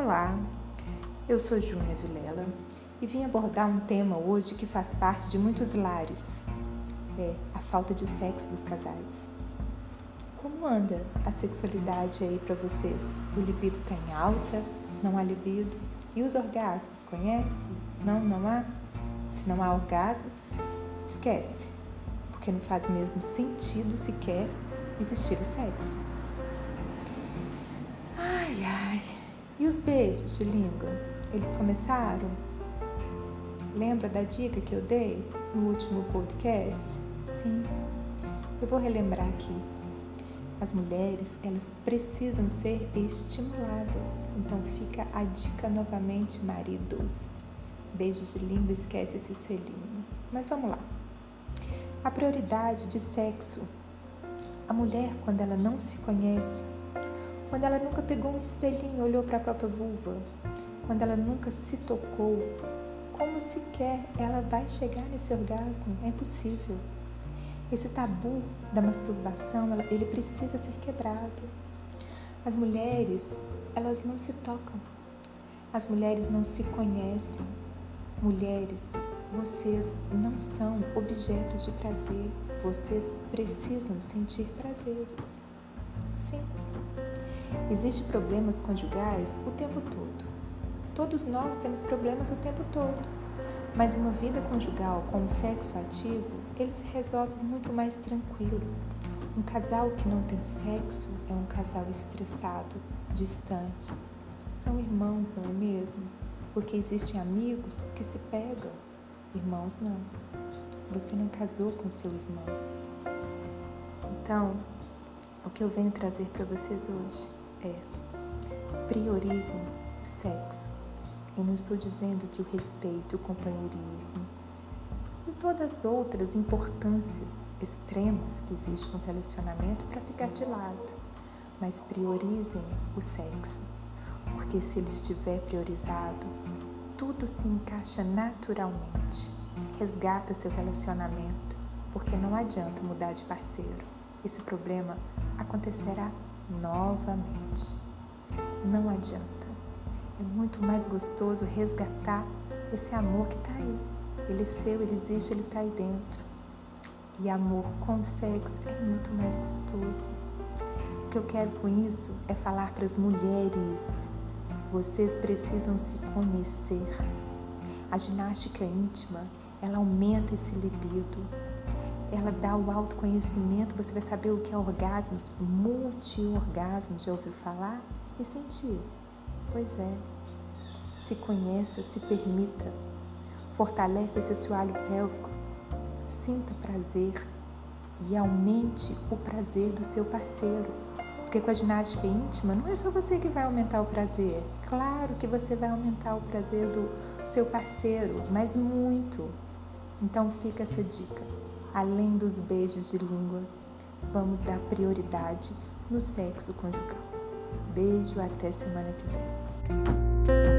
Olá, eu sou Júnia Vilela e vim abordar um tema hoje que faz parte de muitos lares: é a falta de sexo dos casais. Como anda a sexualidade aí para vocês? O libido está em alta? Não há libido? E os orgasmos, conhece? Não, não há? Se não há orgasmo, esquece, porque não faz mesmo sentido sequer existir o sexo. Os beijos de língua? Eles começaram? Lembra da dica que eu dei no último podcast? Sim. Eu vou relembrar aqui. As mulheres, elas precisam ser estimuladas. Então fica a dica novamente, maridos. Beijos de língua, esquece esse selinho. Mas vamos lá. A prioridade de sexo. A mulher, quando ela não se conhece, quando ela nunca pegou um espelhinho e olhou para a própria vulva, quando ela nunca se tocou, como sequer ela vai chegar nesse orgasmo? É impossível. Esse tabu da masturbação, ele precisa ser quebrado. As mulheres, elas não se tocam. As mulheres não se conhecem. Mulheres, vocês não são objetos de prazer. Vocês precisam sentir prazeres. Sim. Existem problemas conjugais o tempo todo. Todos nós temos problemas o tempo todo. Mas uma vida conjugal com o sexo ativo, ele se resolve muito mais tranquilo. Um casal que não tem sexo é um casal estressado, distante. São irmãos, não é mesmo? Porque existem amigos que se pegam, irmãos não. Você não casou com seu irmão. Então, o que eu venho trazer para vocês hoje é priorizem o sexo. Eu não estou dizendo que o respeito, o companheirismo e todas as outras importâncias extremas que existem no relacionamento para ficar de lado, mas priorizem o sexo, porque se ele estiver priorizado, tudo se encaixa naturalmente. Resgata seu relacionamento, porque não adianta mudar de parceiro. Esse problema acontecerá novamente. Não adianta. É muito mais gostoso resgatar esse amor que está aí. Ele é seu, ele existe, ele está aí dentro. E amor com sexo é muito mais gostoso. O que eu quero com isso é falar para as mulheres: vocês precisam se conhecer. A ginástica íntima, ela aumenta esse libido, ela dá o autoconhecimento, você vai saber o que é orgasmos, multi-orgasmos, já ouviu falar? E sentir? Pois é. Se conheça, se permita, fortalece esse assoalho pélvico, sinta prazer e aumente o prazer do seu parceiro. Porque com a ginástica íntima não é só você que vai aumentar o prazer. Claro que você vai aumentar o prazer do seu parceiro, mas muito. Então fica essa dica além dos beijos de língua, vamos dar prioridade no sexo conjugal. Beijo, até semana que vem.